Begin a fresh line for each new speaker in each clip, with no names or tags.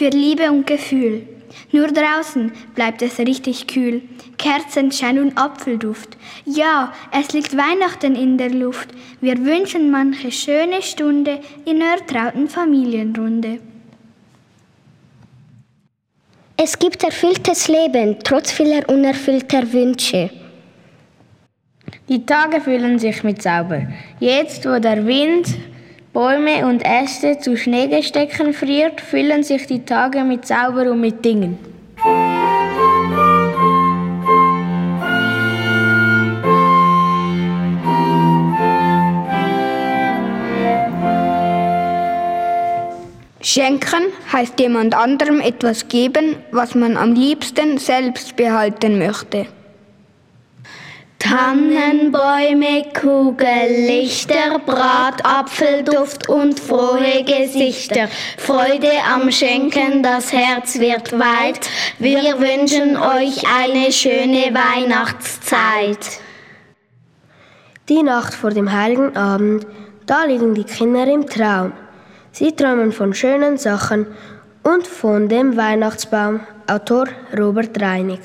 Für Liebe und Gefühl. Nur draußen bleibt es richtig kühl. Kerzenschein und Apfelduft. Ja, es liegt Weihnachten in der Luft. Wir wünschen manche schöne Stunde in einer trauten Familienrunde.
Es gibt erfülltes Leben, trotz vieler unerfüllter Wünsche.
Die Tage füllen sich mit Zauber. Jetzt, wo der Wind Bäume und Äste zu Schneegestecken friert, füllen sich die Tage mit Zauber und mit Dingen.
Schenken heißt jemand anderem etwas geben, was man am liebsten selbst behalten möchte.
Tannenbäume, Kugellichter, Bratapfelduft und frohe Gesichter. Freude am Schenken, das Herz wird weit. Wir wünschen euch eine schöne Weihnachtszeit.
Die Nacht vor dem heiligen Abend, da liegen die Kinder im Traum. Sie träumen von schönen Sachen und von dem Weihnachtsbaum. Autor Robert Reinig.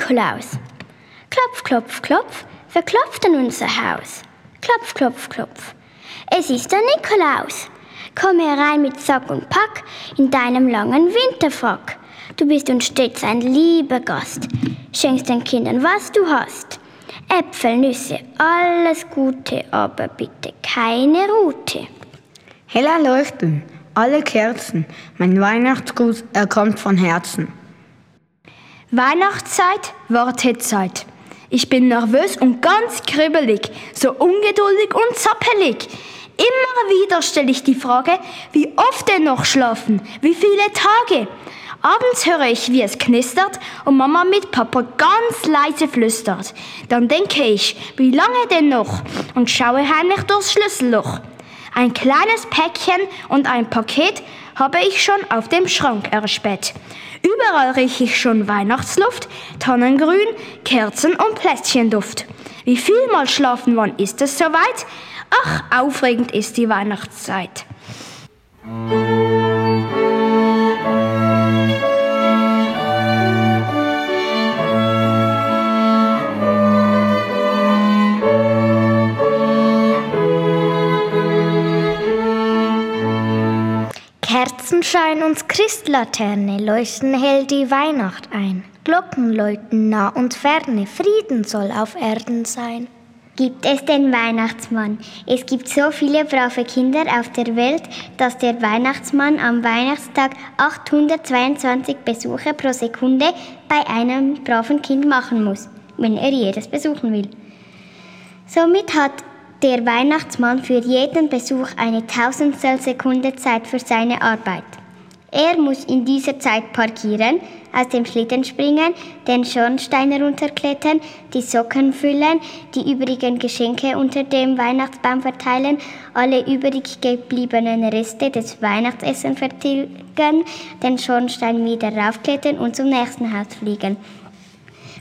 Nikolaus. Klopf, klopf, klopf, wer klopft an unser Haus? Klopf, klopf, klopf. Es ist der Nikolaus. Komm herein mit Sack und Pack in deinem langen Winterfrock. Du bist uns stets ein lieber Gast. Schenkst den Kindern, was du hast. Äpfel, Nüsse, alles Gute, aber bitte keine Rute.
Heller leuchten, alle Kerzen, mein Weihnachtsgruß, er kommt von Herzen.
Weihnachtszeit, Wartezeit. Ich bin nervös und ganz kribbelig, so ungeduldig und zappelig. Immer wieder stelle ich die Frage, wie oft denn noch schlafen, wie viele Tage. Abends höre ich, wie es knistert und Mama mit Papa ganz leise flüstert. Dann denke ich, wie lange denn noch und schaue heimlich durchs Schlüsselloch. Ein kleines Päckchen und ein Paket habe ich schon auf dem Schrank erspäht. Überall rieche ich schon Weihnachtsluft, Tannengrün, Kerzen und Plätzchenduft. Wie viel mal schlafen wann ist es soweit? Ach, aufregend ist die Weihnachtszeit.
Kerzenschein und Christlaterne leuchten hell die Weihnacht ein. Glocken läuten nah und ferne, Frieden soll auf Erden sein.
Gibt es den Weihnachtsmann? Es gibt so viele brave Kinder auf der Welt, dass der Weihnachtsmann am Weihnachtstag 822 Besuche pro Sekunde bei einem braven Kind machen muss, wenn er jedes besuchen will. Somit hat der Weihnachtsmann für jeden Besuch eine Tausendstel Sekunde Zeit für seine Arbeit. Er muss in dieser Zeit parkieren, aus dem Schlitten springen, den Schornstein herunterklettern, die Socken füllen, die übrigen Geschenke unter dem Weihnachtsbaum verteilen, alle übrig gebliebenen Reste des Weihnachtsessen vertilgen, den Schornstein wieder raufklettern und zum nächsten Haus fliegen.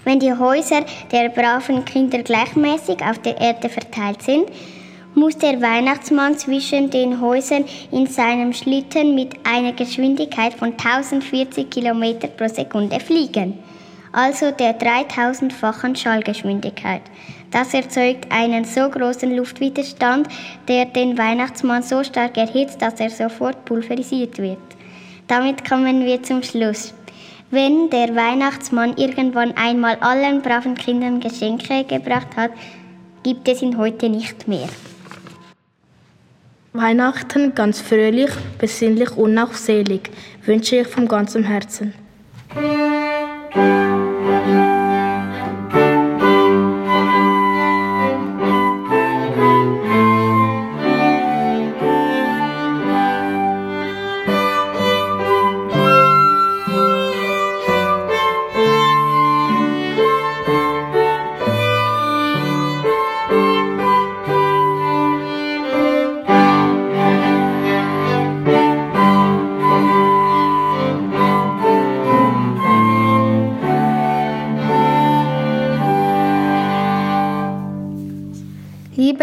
Wenn die Häuser der braven Kinder gleichmäßig auf der Erde verteilt sind, muss der Weihnachtsmann zwischen den Häusern in seinem Schlitten mit einer Geschwindigkeit von 1040 km pro Sekunde fliegen, also der 3000-fachen Schallgeschwindigkeit. Das erzeugt einen so großen Luftwiderstand, der den Weihnachtsmann so stark erhitzt, dass er sofort pulverisiert wird. Damit kommen wir zum Schluss. Wenn der Weihnachtsmann irgendwann einmal allen braven Kindern Geschenke gebracht hat, gibt es ihn heute nicht mehr.
Weihnachten ganz fröhlich, besinnlich und auch selig wünsche ich von ganzem Herzen.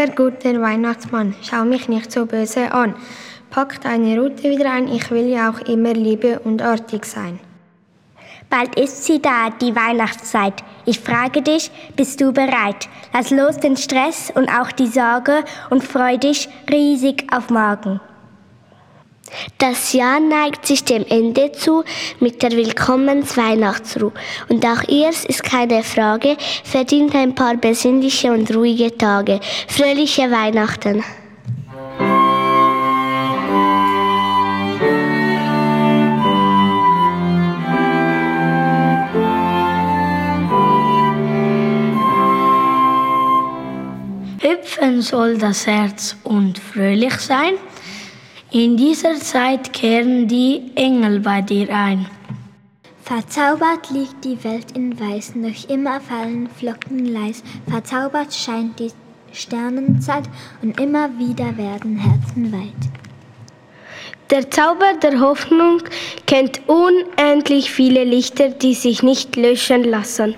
Lieber guter Weihnachtsmann, schau mich nicht so böse an. Pack deine Rute wieder ein, ich will ja auch immer liebe und artig sein.
Bald ist sie da, die Weihnachtszeit. Ich frage dich, bist du bereit? Lass los den Stress und auch die Sorge und freu dich riesig auf morgen.
Das Jahr neigt sich dem Ende zu mit der Willkommensweihnachtsruhe. Und auch ihr, ist keine Frage, verdient ein paar besinnliche und ruhige Tage. Fröhliche Weihnachten!
Hüpfen soll das Herz und fröhlich sein. In dieser Zeit kehren die Engel bei dir ein.
Verzaubert liegt die Welt in Weiß, noch immer fallen Flocken leis. Verzaubert scheint die Sternenzeit und immer wieder werden Herzen weit.
Der Zauber der Hoffnung kennt unendlich viele Lichter, die sich nicht löschen lassen.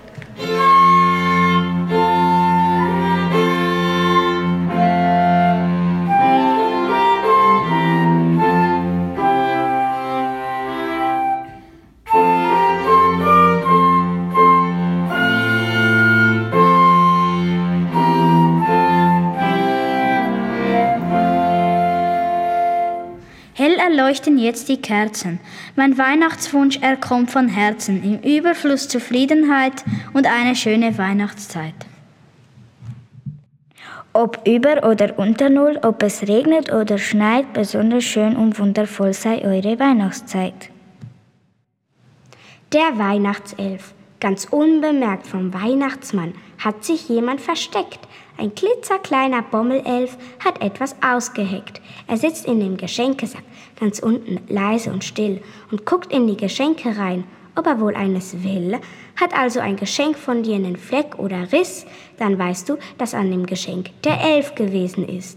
Hell erleuchten jetzt die Kerzen. Mein Weihnachtswunsch, er kommt von Herzen, im Überfluss Zufriedenheit und eine schöne Weihnachtszeit.
Ob über oder unter Null, ob es regnet oder schneit, besonders schön und wundervoll sei eure Weihnachtszeit.
Der Weihnachtself. Ganz unbemerkt vom Weihnachtsmann hat sich jemand versteckt. Ein klitzerkleiner Bommelelf hat etwas ausgeheckt. Er sitzt in dem Geschenkesack, ganz unten, leise und still, und guckt in die Geschenke rein, ob er wohl eines will. Hat also ein Geschenk von dir einen Fleck oder Riss, dann weißt du, dass an dem Geschenk der Elf gewesen ist.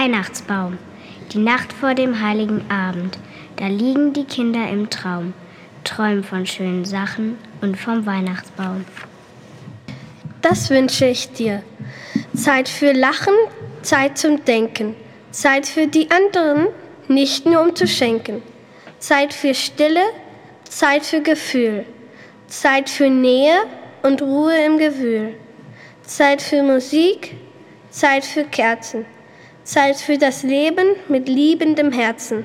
Weihnachtsbaum. Die Nacht vor dem heiligen Abend. Da liegen die Kinder im Traum, träumen von schönen Sachen und vom Weihnachtsbaum.
Das wünsche ich dir. Zeit für Lachen, Zeit zum Denken. Zeit für die anderen, nicht nur um zu schenken. Zeit für Stille, Zeit für Gefühl. Zeit für Nähe und Ruhe im Gewühl. Zeit für Musik, Zeit für Kerzen. Zeit für das Leben mit liebendem Herzen.